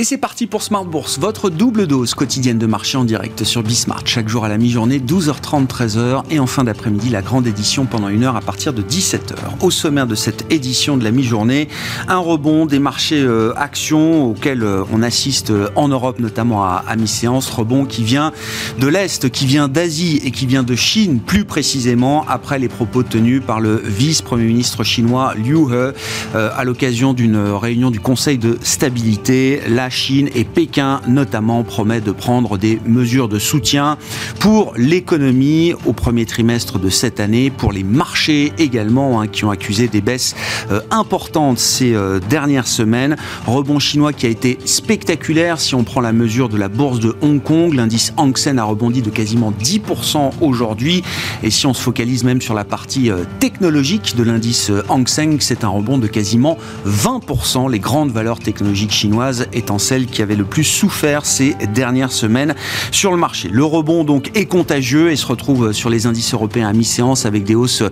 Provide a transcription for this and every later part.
Et c'est parti pour Smart Bourse, votre double dose quotidienne de marché en direct sur Bismart. Chaque jour à la mi-journée, 12h30, 13h. Et en fin d'après-midi, la grande édition pendant une heure à partir de 17h. Au sommaire de cette édition de la mi-journée, un rebond des marchés euh, actions auxquels euh, on assiste euh, en Europe, notamment à, à mi-séance. Rebond qui vient de l'Est, qui vient d'Asie et qui vient de Chine, plus précisément, après les propos tenus par le vice-premier ministre chinois Liu He à l'occasion d'une réunion du Conseil de stabilité. La Chine et Pékin notamment promet de prendre des mesures de soutien pour l'économie au premier trimestre de cette année, pour les marchés également hein, qui ont accusé des baisses euh, importantes ces euh, dernières semaines. Rebond chinois qui a été spectaculaire si on prend la mesure de la bourse de Hong Kong. L'indice Hang Seng a rebondi de quasiment 10% aujourd'hui. Et si on se focalise même sur la partie euh, technologique de l'indice Hang Seng, c'est un rebond de quasiment 20%. Les grandes valeurs technologiques chinoises étant celle qui avait le plus souffert ces dernières semaines sur le marché. Le rebond donc est contagieux et se retrouve sur les indices européens à mi-séance avec des hausses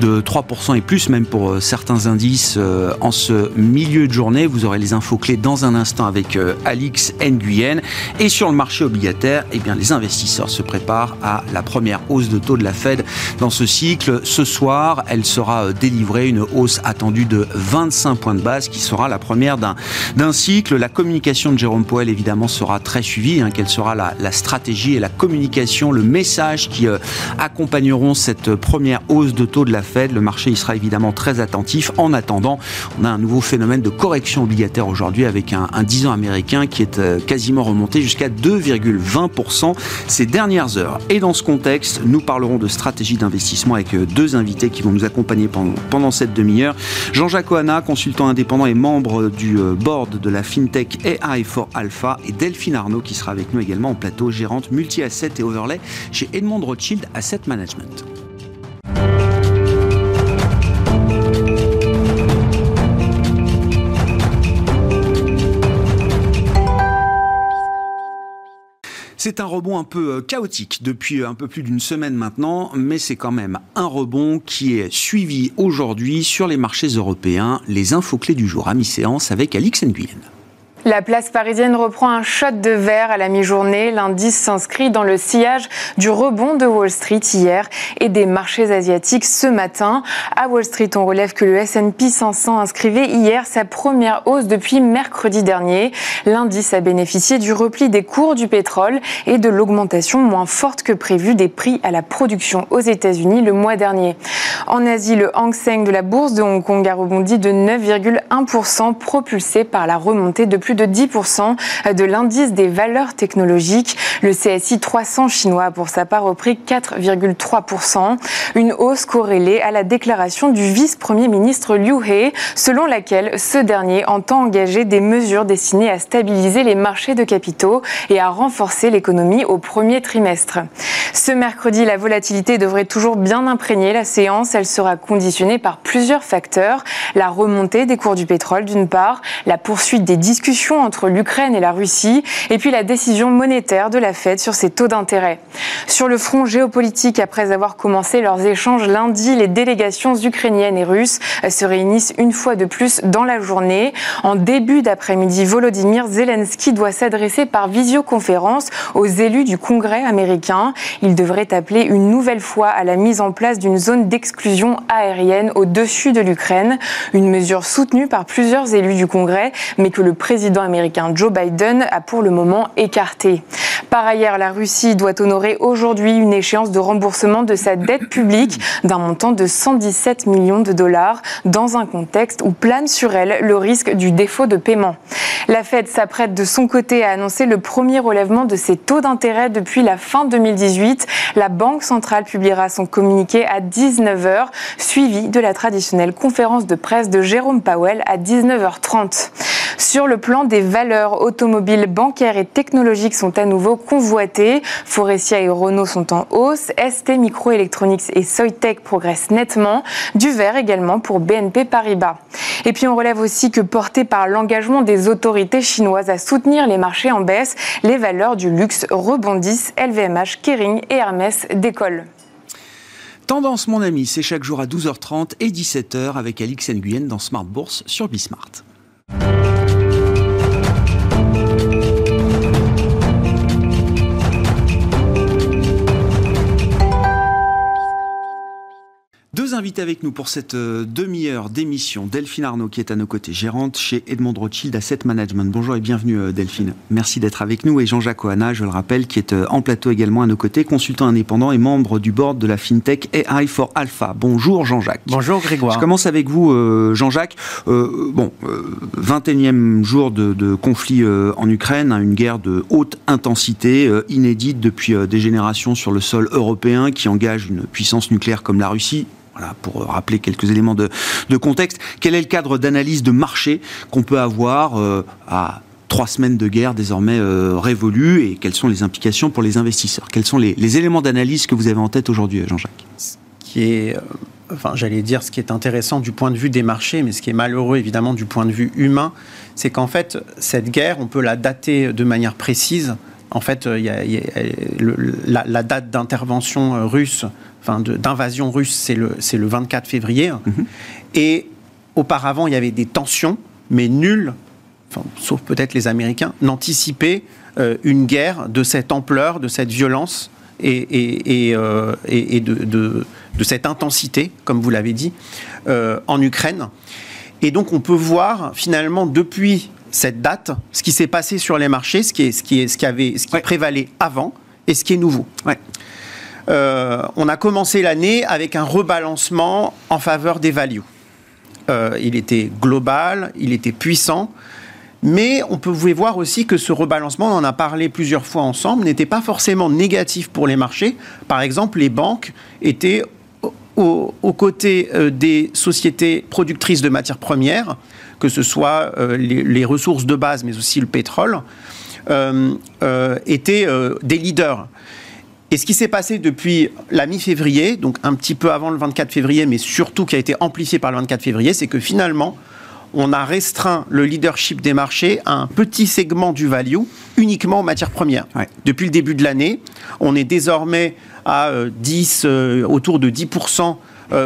de 3% et plus même pour euh, certains indices euh, en ce milieu de journée. Vous aurez les infos clés dans un instant avec euh, Alix Nguyen. Et sur le marché obligataire, eh bien, les investisseurs se préparent à la première hausse de taux de la Fed dans ce cycle. Ce soir, elle sera délivrée, une hausse attendue de 25 points de base qui sera la première d'un cycle. La communication de Jérôme Poel, évidemment, sera très suivie. Hein, quelle sera la, stratégie et la communication, le message qui euh, accompagneront cette première hausse de taux de la Fed Le marché y sera évidemment très attentif. En attendant, on a un nouveau phénomène de correction obligataire aujourd'hui avec un, 10 ans américain qui est euh, quasiment remonté jusqu'à 2,20% ces dernières heures. Et dans ce contexte, nous parlerons de stratégie d'investissement avec euh, deux invités qui vont nous accompagner pendant, pendant cette demi-heure. Jean-Jacques Oana, consultant indépendant et membre du board de la FinTech AI for Alpha et Delphine Arnaud qui sera avec nous également en plateau, gérante multi-asset et overlay chez Edmond Rothschild Asset Management. C'est un rebond un peu euh, chaotique depuis euh, un peu plus d'une semaine maintenant, mais c'est quand même un rebond qui est suivi aujourd'hui sur les marchés européens. Les infos clés du jour à mi-séance avec Alix Nguyen. La place parisienne reprend un shot de verre à la mi-journée. L'indice s'inscrit dans le sillage du rebond de Wall Street hier et des marchés asiatiques ce matin. À Wall Street, on relève que le S&P 500 inscrivait hier sa première hausse depuis mercredi dernier. L'indice a bénéficié du repli des cours du pétrole et de l'augmentation moins forte que prévue des prix à la production aux États-Unis le mois dernier. En Asie, le Hang Seng de la bourse de Hong Kong a rebondi de 9,1% propulsé par la remontée de plus de 10% de l'indice des valeurs technologiques. Le CSI 300 chinois pour sa part repris 4,3%, une hausse corrélée à la déclaration du vice-premier ministre Liu He, selon laquelle ce dernier entend engager des mesures destinées à stabiliser les marchés de capitaux et à renforcer l'économie au premier trimestre. Ce mercredi, la volatilité devrait toujours bien imprégner la séance. Elle sera conditionnée par plusieurs facteurs. La remontée des cours du pétrole d'une part, la poursuite des discussions entre l'Ukraine et la Russie, et puis la décision monétaire de la Fed sur ses taux d'intérêt. Sur le front géopolitique, après avoir commencé leurs échanges lundi, les délégations ukrainiennes et russes se réunissent une fois de plus dans la journée. En début d'après-midi, Volodymyr Zelensky doit s'adresser par visioconférence aux élus du Congrès américain. Il devrait appeler une nouvelle fois à la mise en place d'une zone d'exclusion aérienne au-dessus de l'Ukraine, une mesure soutenue par plusieurs élus du Congrès, mais que le président président américain Joe Biden a pour le moment écarté. Par ailleurs, la Russie doit honorer aujourd'hui une échéance de remboursement de sa dette publique d'un montant de 117 millions de dollars dans un contexte où plane sur elle le risque du défaut de paiement. La Fed s'apprête de son côté à annoncer le premier relèvement de ses taux d'intérêt depuis la fin 2018. La Banque centrale publiera son communiqué à 19h, suivi de la traditionnelle conférence de presse de Jérôme Powell à 19h30. Sur le plan des valeurs automobiles, bancaires et technologiques sont à nouveau convoitées. Forestia et Renault sont en hausse. ST Microelectronics et Soitec progressent nettement. Du vert également pour BNP Paribas. Et puis on relève aussi que porté par l'engagement des autorités chinoises à soutenir les marchés en baisse, les valeurs du luxe rebondissent. LVMH, Kering et Hermès décollent. Tendance, mon ami, c'est chaque jour à 12h30 et 17h avec Alix Nguyen dans Smart Bourse sur Bismart. Deux invités avec nous pour cette euh, demi-heure d'émission. Delphine Arnaud qui est à nos côtés, gérante chez Edmond Rothschild Asset Management. Bonjour et bienvenue euh, Delphine. Merci d'être avec nous. Et Jean-Jacques Oana, je le rappelle, qui est euh, en plateau également à nos côtés, consultant indépendant et membre du board de la FinTech AI for Alpha. Bonjour Jean-Jacques. Bonjour Grégoire. Je commence avec vous Jean-Jacques. bon, 21e jour de, conflit en Ukraine, hein, une guerre de haute intensité, inédite depuis des générations sur le sol européen qui engage une puissance nucléaire comme la Russie voilà, pour rappeler quelques éléments de, contexte, quel est le cadre d'analyse de marché qu'on peut avoir euh, à trois semaines de guerre désormais euh, révolues et quelles sont les implications pour les investisseurs? Quels sont les, éléments d'analyse que vous avez en tête aujourd'hui, Jean-Jacques? Ce qui est, euh, enfin, j'allais dire, ce qui est intéressant du point de vue des marchés, mais ce qui est malheureux évidemment du point de vue humain, c'est qu'en fait, cette guerre, on peut la dater de manière précise. En fait, il y a, la, la, date d'intervention russe enfin d'invasion russe, c'est le, le 24 février. Mhm. Et auparavant, il y avait des tensions, mais nul, sauf peut-être les Américains, n'anticipait euh, une guerre de cette ampleur, de cette violence et, et, et, euh, et de, de, de, cette intensité, comme vous l'avez dit, euh, en Ukraine. Et donc on peut voir finalement depuis cette date ce qui s'est passé sur les marchés, ce qui, est, ce qui, est, ce qui, avait, ce qui prévalait avant et ce qui est nouveau. Ouais. Euh, on a commencé l'année avec un rebalancement en faveur des values. Euh, il était global, il était puissant, mais on pouvait voir aussi que ce rebalancement, on en a parlé plusieurs fois ensemble, n'était pas forcément négatif pour les marchés. Par exemple, les banques étaient aux, côtés euh, des sociétés productrices de matières premières, que ce soit les, ressources de base, mais aussi le pétrole, étaient des leaders. Et ce qui s'est passé depuis la mi-février, donc un petit peu avant le 24 février, mais surtout qui a été amplifié par le 24 février, c'est que finalement, on a restreint le leadership des marchés à un petit segment du value, uniquement en matières premières. Depuis le début de l'année, on est désormais à 10, euh, euh, autour de 10% euh,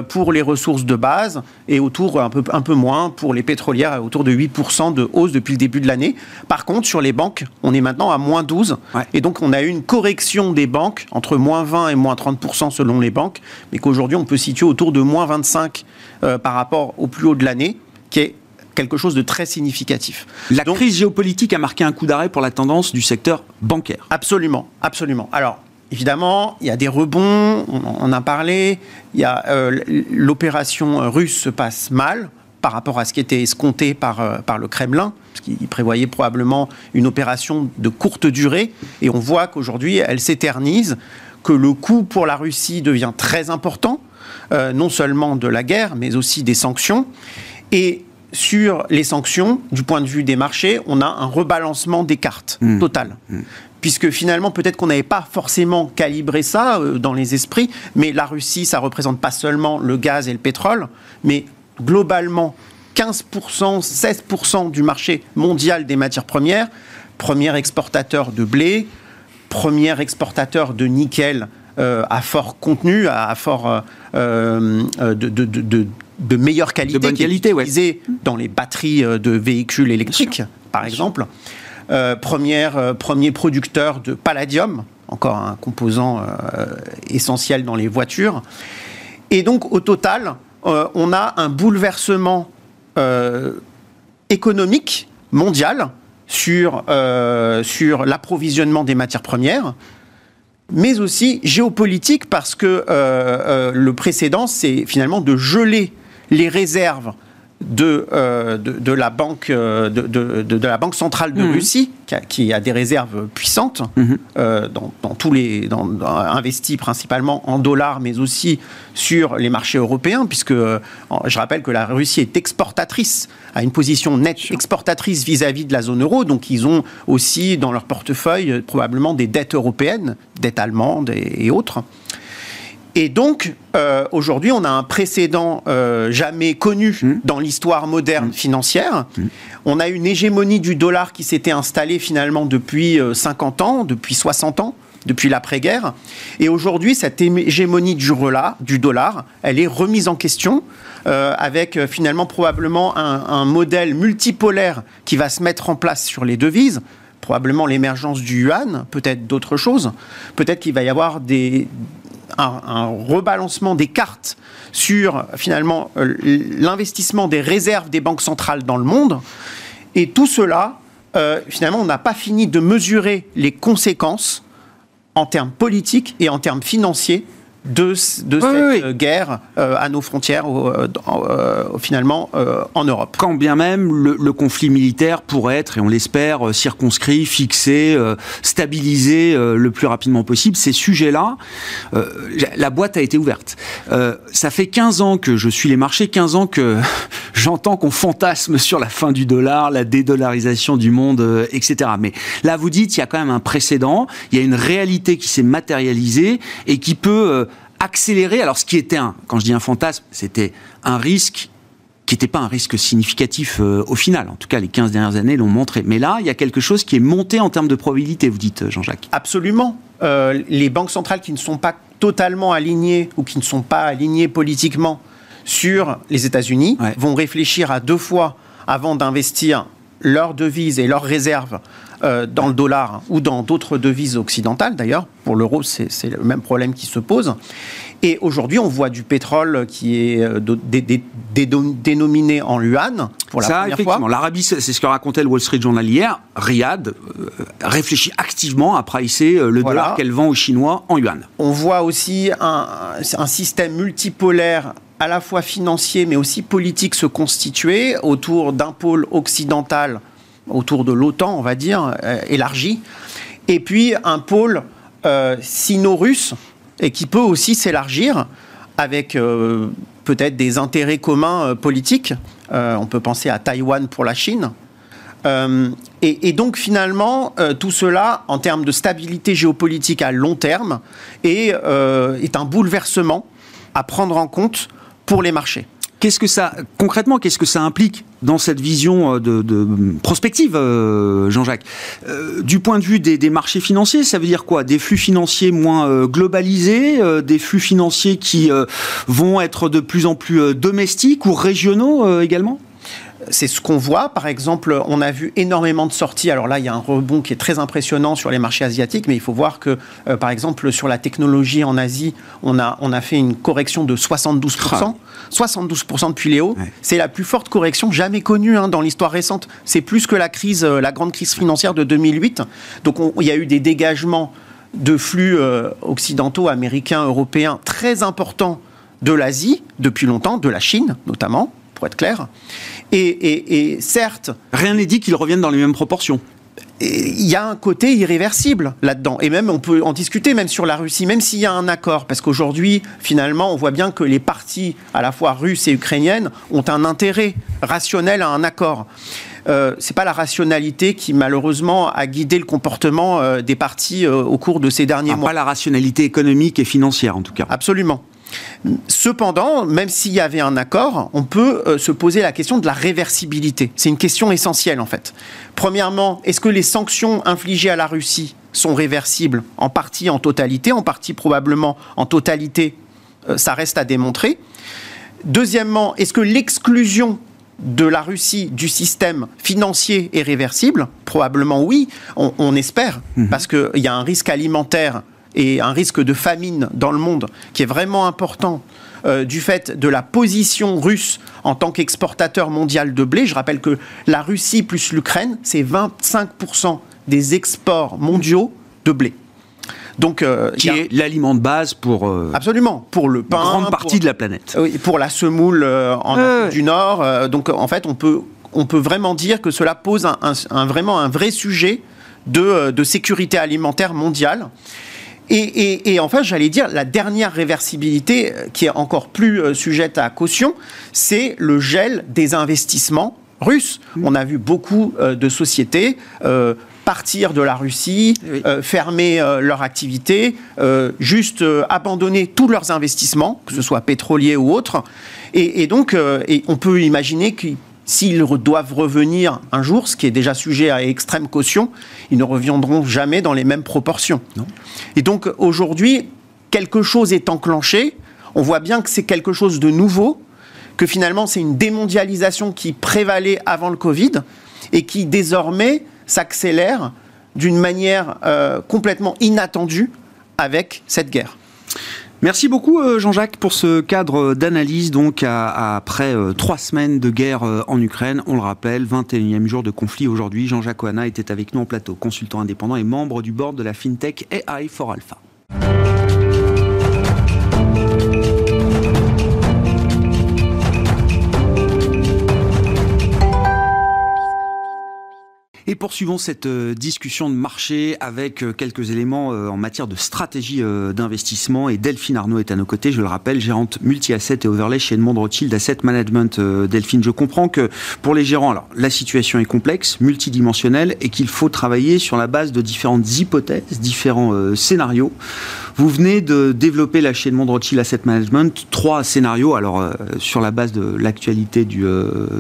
pour les ressources de base et autour un peu, un peu moins pour les pétrolières, autour de 8% de hausse depuis le début de l'année. Par contre, sur les banques, on est maintenant à moins 12. Et donc, on a eu une correction des banques entre moins 20 et moins 30% selon les banques, mais qu'aujourd'hui, on peut situer autour de moins 25 euh, par rapport au plus haut de l'année, qui est quelque chose de très significatif. La crise géopolitique a marqué un coup d'arrêt pour la tendance du secteur bancaire. Absolument, absolument. Alors, Évidemment, il y a des rebonds, on en a parlé. Il y a euh, l'opération russe se passe mal par rapport à ce qui était escompté par, euh, par le Kremlin, parce qu'il prévoyait probablement une opération de courte durée. Et on voit qu'aujourd'hui, elle s'éternise, que le coût pour la Russie devient très important, euh, non seulement de la guerre, mais aussi des sanctions. Et sur les sanctions, du point de vue des marchés, on a un rebalancement des cartes mmh. total. Mmh puisque finalement, peut-être qu'on n'avait pas forcément calibré ça euh, dans les esprits, mais la Russie, ça représente pas seulement le gaz et le pétrole, mais globalement 15%, 16% du marché mondial des matières premières, premier exportateur de blé, premier exportateur de nickel euh, à fort contenu, à, fort euh, de, meilleure qualité, de bonne qualité, utilisé dans les batteries de véhicules électriques, par exemple. Euh, première, euh, premier producteur de palladium, encore un composant euh, essentiel dans les voitures. Et donc, au total, on a un bouleversement économique mondial sur, sur l'approvisionnement des matières premières, mais aussi géopolitique parce que le précédent, c'est finalement de geler les réserves de, euh, de, la banque, euh, de, de, la banque centrale de mhm. Russie, qui a, des réserves puissantes, mhm. euh, dans, tous les, dans, investies principalement en dollars, mais aussi sur les marchés européens, puisque je rappelle que la Russie est exportatrice, a une position nette exportatrice vis-à-vis de la zone euro, donc ils ont aussi dans leur portefeuille probablement des dettes européennes, dettes allemandes et autres. Et donc, euh, aujourd'hui, on a un précédent euh, jamais connu mmh. dans l'histoire moderne mmh. financière. Mmh. On a une hégémonie du dollar qui s'était installée finalement depuis 50 euh, ans, depuis 60 ans depuis l'après-guerre. Et aujourd'hui, cette hégémonie du, du dollar, elle est remise en question avec finalement probablement un, un, modèle multipolaire qui va se mettre en place sur les devises. Probablement l'émergence du yuan, peut-être d'autres choses. Peut-être qu'il va y avoir des, un, rebalancement des cartes sur finalement l'investissement des réserves des banques centrales dans le monde. Et tout cela, finalement, on n'a pas fini de mesurer les conséquences en termes politiques et en termes financiers de, cette euh, guerre euh, à nos frontières, euh, finalement, en Europe. Quand bien même le, conflit militaire pourrait être, et on l'espère, circonscrit, fixé, stabilisé le plus rapidement possible, ces sujets-là, la boîte a été ouverte. ça fait 15 ans que je suis les marchés, 15 ans que j'entends qu'on fantasme sur la fin du dollar, la dédollarisation du monde, etc. Mais là, vous dites, il y a quand même un précédent, il y a une réalité qui s'est matérialisée et qui peut accélérer. Alors, ce qui était un, quand je dis un fantasme, c'était un risque qui n'était pas un risque significatif euh, au final. En tout cas, les 15 dernières années l'ont montré. Mais là, il y a quelque chose qui est monté en termes de probabilité, vous dites, Jean-Jacques. Absolument. Euh, les banques centrales qui ne sont pas totalement alignées ou qui ne sont pas alignées politiquement sur les États-Unis vont réfléchir à deux fois avant d'investir leurs devises et leurs réserves euh, dans le dollar ou dans d'autres devises occidentales d'ailleurs. Pour l'euro, c'est le même problème qui se pose. Et aujourd'hui, on voit du pétrole qui est euh, dénominé en yuan pour la première fois. L'Arabie, c'est ce que racontait le Wall Street Journal hier. Riyad euh, réfléchit activement à pricer le dollar qu'elle vend aux Chinois en yuan. On voit aussi un, un système multipolaire à la fois financier mais aussi politique se constituer autour d'un pôle occidental autour de l'OTAN, on va dire, euh, élargi, et puis un pôle euh, sino-russe, et qui peut aussi s'élargir avec euh, peut-être des intérêts communs politiques. on peut penser à Taïwan pour la Chine. Et, donc finalement, tout cela, en termes de stabilité géopolitique à long terme, est un bouleversement à prendre en compte pour les marchés. Qu'est-ce que ça, concrètement, qu'est-ce que ça implique dans cette vision euh, de, prospective, euh, Jean-Jacques? Euh, Du point de vue des, marchés financiers, ça veut dire quoi? Des flux financiers moins globalisés, des flux financiers qui vont être de plus en plus domestiques ou régionaux également? C'est ce qu'on voit. Par exemple, on a vu énormément de sorties. Alors là, il y a un rebond qui est très impressionnant sur les marchés asiatiques, mais il faut voir que, euh, par exemple, sur la technologie en Asie, on a, on a fait une correction de 72%. 72% depuis Léo. C'est la plus forte correction jamais connue hein, dans l'histoire récente. C'est plus que la crise, euh, la grande crise financière de 2008. Donc il y a eu des dégagements de flux euh, occidentaux, américains, européens très importants de l'Asie depuis longtemps, de la Chine notamment, pour être clair. Et, certes... Rien n'est dit qu'ils reviennent dans les mêmes proportions il y a un côté irréversible là-dedans. Et même, on peut en discuter même sur la Russie, même s'il y a un accord. Parce qu'aujourd'hui, finalement, on voit bien que les parties, à la fois russes et ukrainiennes, ont un intérêt rationnel à un accord. Euh, c'est pas la rationalité qui malheureusement a guidé le comportement euh, des partis euh, au cours de ces derniers ah, mois. Pas la rationalité économique et financière en tout cas. Absolument. Cependant, même s'il y avait un accord, on peut euh, se poser la question de la réversibilité. C'est une question essentielle en fait. Premièrement, est-ce que les sanctions infligées à la Russie sont réversibles en partie, en totalité, en partie probablement en totalité euh, Ça reste à démontrer. Deuxièmement, est-ce que l'exclusion de la Russie du système financier est réversible? Probablement oui, on, espère, mmh. parce qu'il y a un risque alimentaire et un risque de famine dans le monde qui est vraiment important euh, du fait de la position russe en tant qu'exportateur mondial de blé. Je rappelle que la Russie plus l'Ukraine, c'est 25% des exports mondiaux de blé. Donc, euh, qui est l'aliment de base pour euh, absolument pour le pain, grande partie de la planète. Oui, pour la semoule en Afrique du Nord. donc en fait, on peut on peut vraiment dire que cela pose un, un, vraiment un vrai sujet de, de sécurité alimentaire mondiale. Et, enfin, j'allais dire, la dernière réversibilité, euh, qui est encore plus euh, sujette à caution, c'est le gel des investissements russes. On a vu beaucoup euh, de sociétés partir de la Russie, fermer leur activité, juste abandonner tous leurs investissements, que ce soit pétroliers ou autres. Et, donc, on peut imaginer qu'ils S'ils doivent revenir un jour, ce qui est déjà sujet à extrême caution, ils ne reviendront jamais dans les mêmes proportions. Et donc aujourd'hui, quelque chose est enclenché. On voit bien que c'est quelque chose de nouveau, que finalement c'est une démondialisation qui prévalait avant le Covid et qui désormais s'accélère d'une manière euh, complètement inattendue avec cette guerre. Merci beaucoup euh, Jean-Jacques pour ce cadre d'analyse donc après euh, trois semaines de guerre euh, en Ukraine. On le rappelle, 21e jour de conflit aujourd'hui. Jean-Jacques Oana était avec nous en plateau, consultant indépendant et membre du board de la FinTech AI for Alpha. Et poursuivons cette euh, discussion de marché avec euh, quelques éléments euh, en matière de stratégie d'investissement. Et Delphine Arnaud est à nos côtés, je le rappelle, gérante multi-asset et overlay chez Edmond Rothschild Asset Management. Delphine, je comprends que pour les gérants, alors la situation est complexe, multidimensionnelle et qu'il faut travailler sur la base de différentes hypothèses, différents scénarios. Vous venez de développer la chaîne Monde Rothschild Asset Management, trois scénarios, alors sur la base de l'actualité du,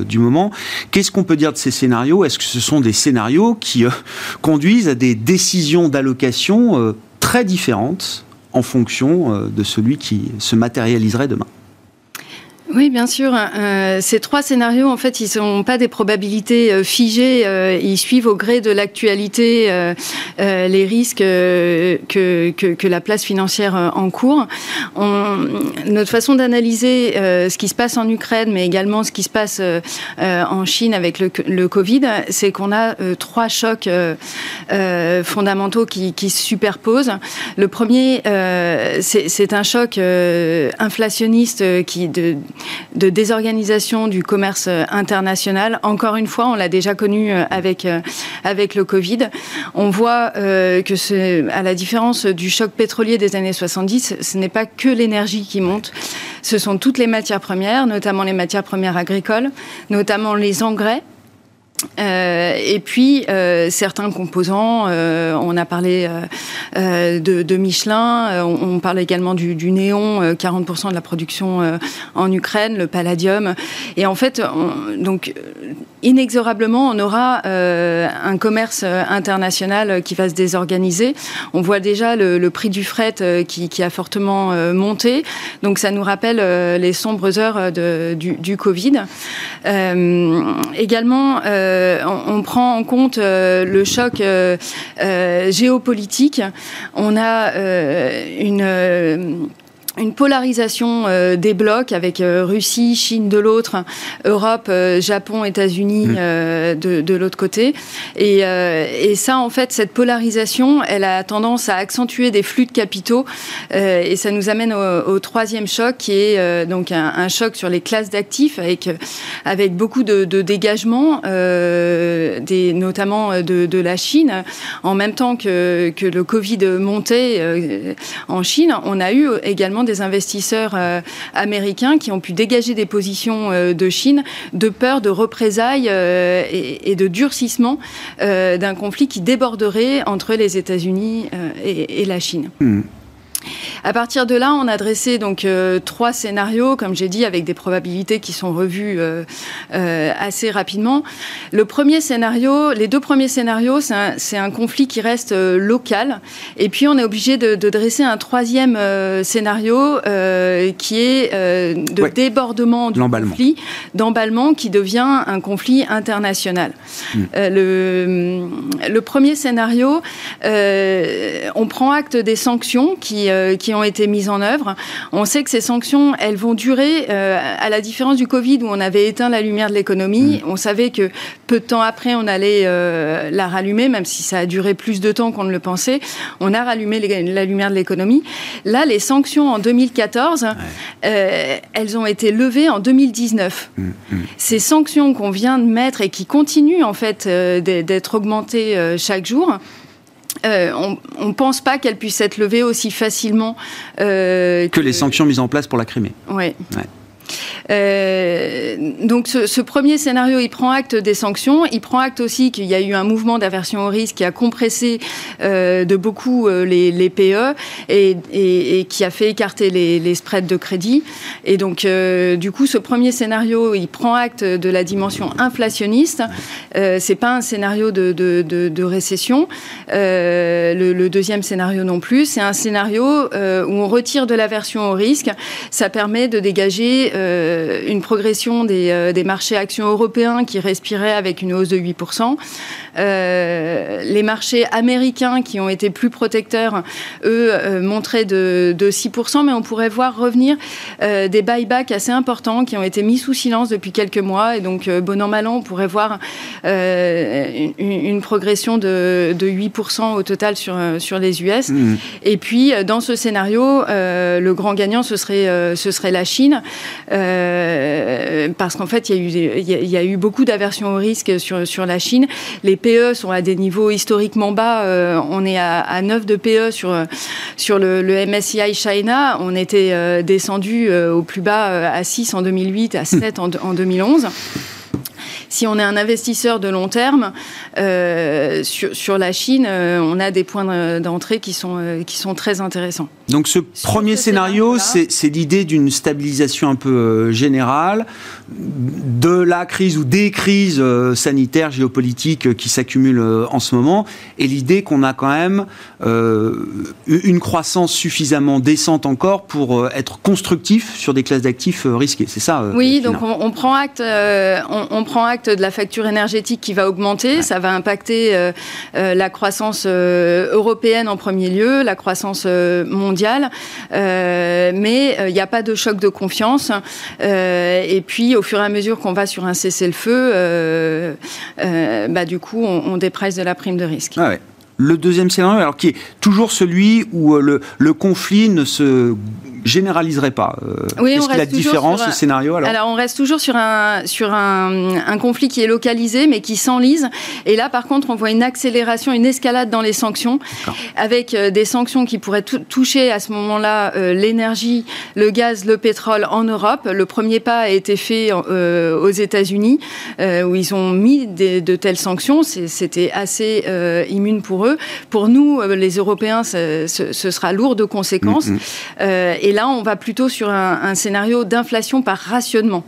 du moment. Qu'est-ce qu'on peut dire de ces scénarios? Est-ce que ce sont des scénarios qui euh, conduisent à des décisions d'allocation euh, très différentes en fonction euh, de celui qui se matérialiserait demain? Oui, bien sûr. Euh, ces trois scénarios, en fait, ils sont pas des probabilités euh, figées. Euh, ils suivent au gré de l'actualité euh, euh, les risques que, que, que, la place financière encourt. On, notre façon d'analyser ce qui se passe en Ukraine, mais également ce qui se passe en Chine avec le, le Covid, c'est qu'on a trois chocs fondamentaux qui, qui, se superposent. Le premier, c'est un choc inflationniste qui de de désorganisation du commerce euh, international. Encore une fois, on l'a déjà connu euh, avec, euh, avec le Covid. On voit que, c'est, à la différence du choc pétrolier des années 70, ce n'est pas que l'énergie qui monte, ce sont toutes les matières premières, notamment les matières premières agricoles, notamment les engrais euh, et puis euh, certains composants, euh, on a parlé de, Michelin, on, parle également du, néon, 40% de la production en Ukraine, le palladium. Et en fait, on, donc inexorablement, on aura un commerce international qui va se désorganiser. On voit déjà le, prix du fret qui, a fortement monté. Donc ça nous rappelle les sombres heures du, Covid. également, euh, on, on, prend en compte euh, le choc euh, géopolitique. On a une une polarisation euh, des blocs avec euh, Russie, Chine de l'autre, Europe, euh, Japon, États-Unis mmh. de, de l'autre côté. Et, et, ça, en fait, cette polarisation, elle a tendance à accentuer des flux de capitaux. et ça nous amène au, au troisième choc, qui est donc un, un, choc sur les classes d'actifs, avec, avec beaucoup de, de dégagement, des, notamment de, de, la Chine. En même temps que, que le Covid montait en Chine, on a eu également des investisseurs euh, américains qui ont pu dégager des positions euh, de Chine de peur de représailles euh, et, de durcissement d'un conflit qui déborderait entre les États-Unis et, la Chine. Mmh. À partir de là, on a dressé donc euh, trois scénarios, comme j'ai dit, avec des probabilités qui sont revues euh, euh, assez rapidement. Le premier scénario, les deux premiers scénarios, c'est un, un, conflit qui reste local, et puis on est obligé de, de, dresser un troisième scénario qui est de ouais. débordement du conflit, d'emballement, qui devient un conflit international. Mmh. Le, le, premier scénario, on prend acte des sanctions qui euh, qui ont été mises en œuvre. On sait que ces sanctions, elles vont durer, euh, à la différence du Covid où on avait éteint la lumière de l'économie. Mmh. On savait que peu de temps après, on allait euh, la rallumer, même si ça a duré plus de temps qu'on ne le pensait. On a rallumé les, la lumière de l'économie. Là, les sanctions en 2014, ouais. euh, elles ont été levées en 2019. Mmh, mmh. Ces sanctions qu'on vient de mettre et qui continuent en fait d'être augmentées chaque jour, euh, on ne pense pas qu'elle puisse être levée aussi facilement euh, que, que, les sanctions mises en place pour la Crimée. Oui. Ouais. Euh, donc ce, premier scénario, il prend acte des sanctions, il prend acte aussi qu'il y a eu un mouvement d'aversion au risque qui a compressé euh, de beaucoup euh, les, PE et, qui a fait écarter les, spreads de crédit. Et donc du coup, ce premier scénario, il prend acte de la dimension inflationniste. C'est pas un scénario de, récession. Le, deuxième scénario non plus. C'est un scénario où on retire de l'aversion au risque. Ça permet de dégager une progression des, des, marchés actions européens qui respiraient avec une hausse de 8%. les marchés américains qui ont été plus protecteurs, eux, montraient de, de, 6%, mais on pourrait voir revenir des buybacks assez importants qui ont été mis sous silence depuis quelques mois. Et donc, bon an, mal an, on pourrait voir une, une, progression de, de 8% au total sur, sur les US. Mmh. Et puis, dans ce scénario, euh, le grand gagnant, ce serait, euh, ce serait la Chine, euh, parce qu'en fait, il y, a eu, beaucoup d'aversion au risque sur, la Chine. Les PE sont à des niveaux historiquement bas. on est à, à, 9 de PE sur, sur le, MSCI China. On était descendu au plus bas à 6 en 2008, à 7 en, en 2011 si on est un investisseur de long terme, euh, sur, la Chine, euh, on a des points d'entrée qui sont, euh, qui sont très intéressants. Donc ce premier scénario, c'est l'idée d'une stabilisation un peu générale de la crise ou des crises sanitaires, géopolitiques qui s'accumulent en ce moment, et l'idée qu'on a quand même une croissance suffisamment décente encore pour être constructif sur des classes d'actifs risquées. C'est ça Oui, donc on, prend acte, on prend acte de la facture énergétique qui va augmenter. Ça va impacter euh, euh, la croissance euh, européenne en premier lieu, la croissance mondiale. mais il n'y a pas de choc de confiance. et puis, au fur et à mesure qu'on va sur un cessez-le-feu, bah, du coup, on, on dépresse de la prime de risque. Ah le deuxième scénario, alors qui est toujours celui où le, le conflit ne se généraliserait pas. Euh, oui, on reste la différence, ce scénario alors, on reste toujours sur un sur un, un, conflit qui est localisé mais qui s'enlise. Et là, par contre, on voit une accélération, une escalade dans les sanctions, avec euh, des sanctions qui pourraient toucher à ce moment-là euh, l'énergie, le gaz, le pétrole en Europe. Le premier pas a été fait aux États-Unis, où ils ont mis des, de telles sanctions. C'était assez immune pour eux. Pour nous, les Européens, ce, ce, sera lourd de conséquences. Mm, mm. et là, on va plutôt sur un, scénario d'inflation par rationnement.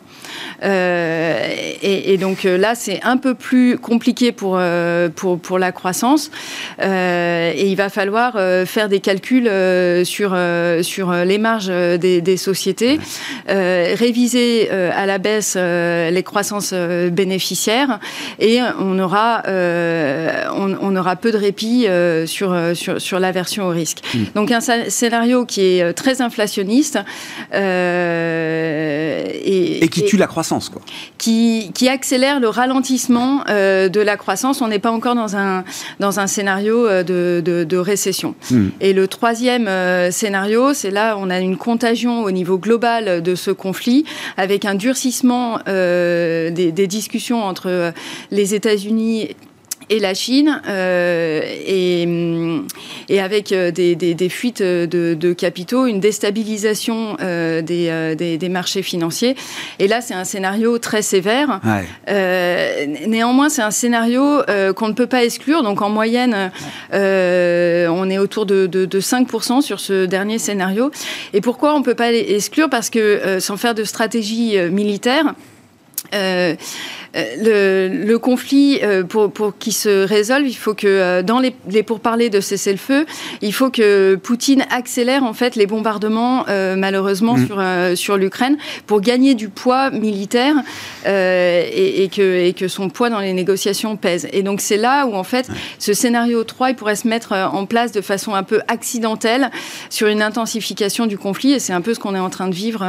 Euh, et, donc euh, là, c'est un peu plus compliqué pour, euh, pour, pour, la croissance. et il va falloir faire des calculs sur, sur les marges des, sociétés, réviser à la baisse les croissances bénéficiaires et on aura, on, aura peu de répit sur, sur, sur l'aversion au risque. Mmh. Donc un scénario qui est très inflationniste euh, et, qui la croissance, quoi. Qui, accélère le ralentissement euh, de la croissance. On n'est pas encore dans un, dans un scénario euh, de, récession. Hmm. Et le troisième scénario, c'est là, on a une contagion au niveau global de ce conflit, avec un durcissement des, des, discussions entre les États-Unis et la Chine, euh, et, et, avec euh, des, des, des fuites de, de, capitaux, une déstabilisation euh, des, marchés financiers. Et là, c'est un scénario très sévère. Euh, néanmoins, c'est un scénario qu'on ne peut pas exclure. Donc, en moyenne, on est autour de, de, de, 5% sur ce dernier scénario. Et pourquoi on ne peut pas l'exclure Parce que, sans faire de stratégie militaire, euh, le, le, conflit, euh, pour, pour qu'il se résolve, il faut que euh, dans les, les pourparlers de cessez-le-feu, il faut que Poutine accélère en fait les bombardements, malheureusement, mm. sur, sur l'Ukraine pour gagner du poids militaire et, et, que, et que son poids dans les négociations pèse. Et donc c'est là où en fait ce scénario 3 il pourrait se mettre en place de façon un peu accidentelle sur une intensification du conflit et c'est un peu ce qu'on est en train de vivre.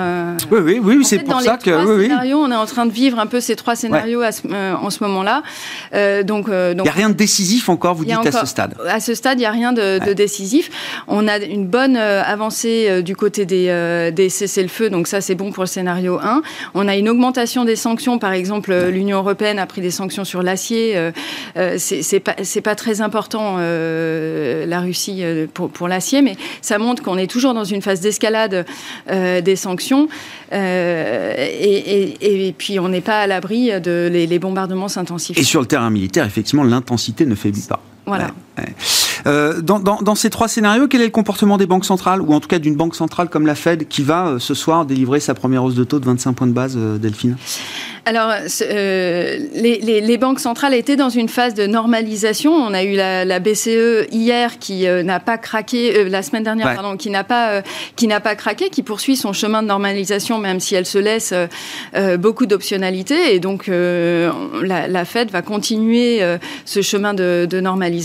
oui, oui, oui, c'est pour ça que. Oui, scénarios, on est en train de vivre un peu ces trois scénarios euh, en ce moment-là. Euh, donc, euh, donc, il n'y a rien de décisif encore, vous dites, à ce stade? À ce stade, il n'y a rien de, décisif. On a une bonne avancée du côté des, des cessez-le-feu, donc ça, c'est bon pour le scénario 1. On a une augmentation des sanctions, par exemple, l'Union européenne a pris des sanctions sur l'acier. c'est pas, pas très important, la Russie, pour, pour l'acier, mais ça montre qu'on est toujours dans une phase d'escalade des sanctions. Et, et, puis, on n'est pas à l'abri de les, bombardements s'intensifient. Et sur le terrain militaire, effectivement, l'intensité ne faiblit pas. Voilà. Euh, dans, ces trois scénarios, quel est le comportement des banques centrales, ou en tout cas d'une banque centrale comme la Fed, qui va euh, ce soir délivrer sa première hausse de taux de 25 points de base, euh, Delphine? Alors, les, banques centrales étaient dans une phase de normalisation. On a eu la, BCE hier qui n'a pas craqué, la semaine dernière, pardon, qui n'a pas, qui n'a pas craqué, qui poursuit son chemin de normalisation, même si elle se laisse beaucoup d'optionnalités. Et donc, la, Fed va continuer ce chemin de, normalisation.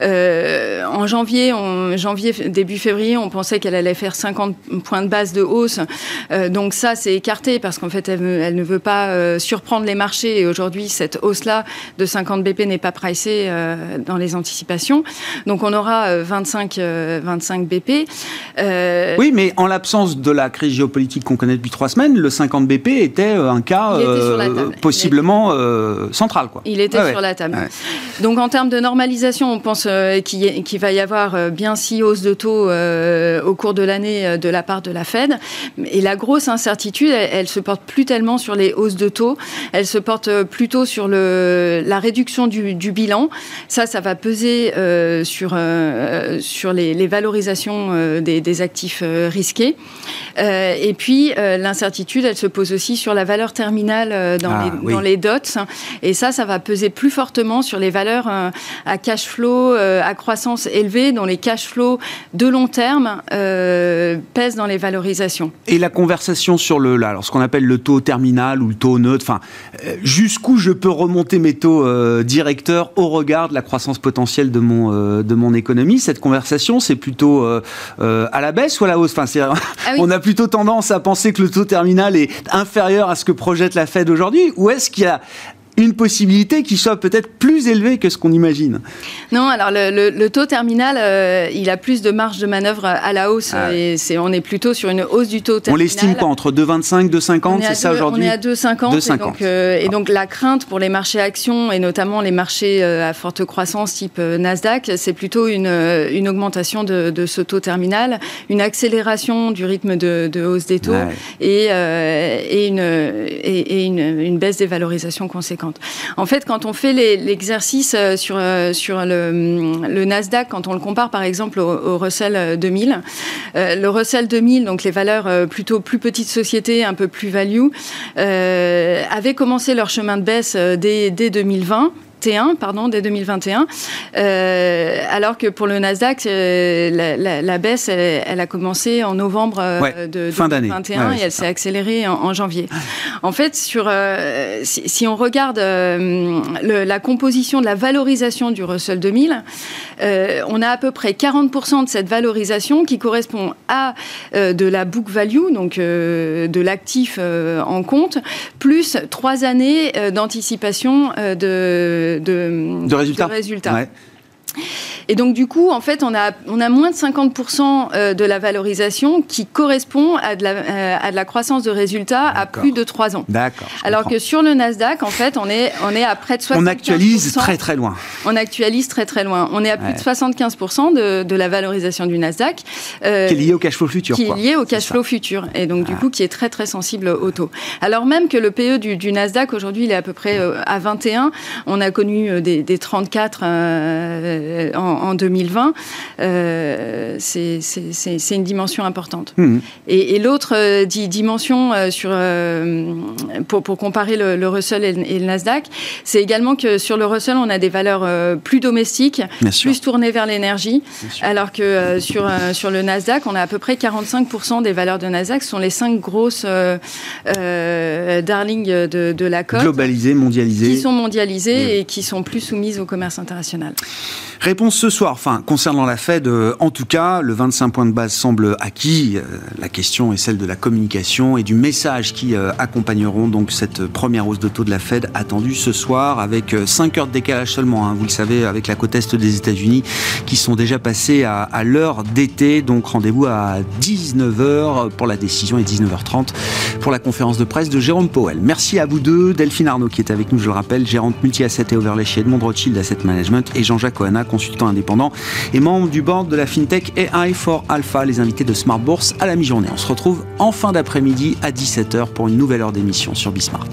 En janvier, janvier, début février, on pensait qu'elle allait faire 50 points de base de hausse. donc ça, c'est écarté parce qu'en fait, elle, elle ne veut pas euh, surprendre les marchés. Et aujourd'hui, cette hausse-là de 50 BP n'est pas pricée euh, dans les anticipations. Donc on aura 25, euh, 25 BP. Oui, mais en l'absence de la crise géopolitique qu'on connaît depuis trois semaines, le 50 BP était un cas possiblement central. Quoi. Il était sur la table. Donc en termes de normalisation, on pense qu'il va y avoir bien six hausses de taux au cours de l'année de la part de la Fed. Et la grosse incertitude, elle, elle se porte plus tellement sur les hausses de taux. Elle se porte euh, plutôt sur le, la réduction du, bilan. Ça, ça va peser euh, sur, euh, sur les, valorisations des, actifs risqués. et puis, l'incertitude, elle se pose aussi sur la valeur terminale dans, ah, les, dans les dots. Et ça, ça va peser plus fortement sur les valeurs à cash flow, à croissance élevée, dont les cash flows de long terme pèsent dans les valorisations. Et la conversation sur le, là, alors ce qu'on appelle le taux terminal ou le taux neutre Enfin, euh, jusqu'où je peux remonter mes taux euh, directeurs au regard de la croissance potentielle de mon, euh, de mon économie? Cette conversation, c'est plutôt à la baisse ou à la hausse? Enfin, ah On a plutôt tendance à penser que le taux terminal est inférieur à ce que projette la Fed aujourd'hui Ou est-ce qu'il y a une possibilité qui soit peut-être plus élevée que ce qu'on imagine. Non, alors le, taux terminal, euh, il a plus de marge de manœuvre à la hausse. Ah et c'est, on est plutôt sur une hausse du taux terminal. On l'estime quoi Entre 2,25 2,50 C'est ça aujourd'hui On est à 2,50. Et, donc, euh, et donc la crainte pour les marchés actions et notamment les marchés euh, à forte croissance type Nasdaq, c'est plutôt une, une augmentation de, de, ce taux terminal, une accélération du rythme de, de hausse des taux et, et, une, et, une, une baisse des valorisations conséquentes. En fait, quand on fait l'exercice euh, sur, euh, sur le, Nasdaq, quand on le compare par exemple au, Russell 2000, euh, le Russell 2000, donc les valeurs plutôt plus petites sociétés, un peu plus value, avaient commencé leur chemin de baisse dès 2020 pardon, dès 2021, euh, alors que pour le Nasdaq, euh, la, baisse, elle, a commencé en novembre euh, de, fin 2021 et elle s'est accélérée en, janvier. En fait, sur, si, on regarde la composition de la valorisation du Russell 2000, on a à peu près 40% de cette valorisation qui correspond à de la book value, donc de l'actif en compte, plus trois années d'anticipation de de, résultats. Et donc, du coup, en fait, on a, on a moins de 50% euh, de la valorisation qui correspond à de la, euh, à de la croissance de résultats à plus de 3 ans. D'accord. Alors que sur le Nasdaq, en fait, on est, on est à près de 75%. On actualise très très loin. On actualise très très loin. On est à plus de 75% de, de, la valorisation du Nasdaq. Euh, qui est lié au cash flow futur. Qui est lié au cash flow futur. Et donc, du coup, qui est très très sensible au taux. Alors même que le PE du, du Nasdaq, aujourd'hui, il est à peu près à 21. On a connu des, des 34 en en 2020, euh, c'est une dimension importante. Mmh. Et, l'autre euh, dimension euh, sur, pour, pour, comparer le, Russell et le, Nasdaq, c'est également que sur le Russell, on a des valeurs plus domestiques, plus tournées vers l'énergie, alors que sur, sur le Nasdaq, on a à peu près 45% des valeurs de Nasdaq, ce sont les cinq grosses darlings de, de la cote. Globalisées, mondialisées. Qui sont mondialisées mmh. et qui sont plus soumises au commerce international. Réponse ce soir, enfin, concernant la Fed, euh, en tout cas, le 25 points de base semble acquis. Euh, la question est celle de la communication et du message qui euh, accompagneront donc cette première hausse de taux de la Fed attendue ce soir avec 5 heures de décalage seulement, hein, vous le savez, avec la côte est des États-Unis qui sont déjà passés à, l'heure d'été. Donc rendez-vous à 19h pour la décision et 19h30 pour la conférence de presse de Jérôme Powell. Merci à vous deux, Delphine Arnaud qui est avec nous, je le rappelle, gérante multi-asset et overlay chez Edmond Rothschild Asset Management et Jean-Jacques Oana, consultant indépendant et membre du board de la FinTech AI for Alpha, les invités de Smart Bourse à la mi-journée. On se retrouve en fin d'après-midi à 17h pour une nouvelle heure d'émission sur Bismart.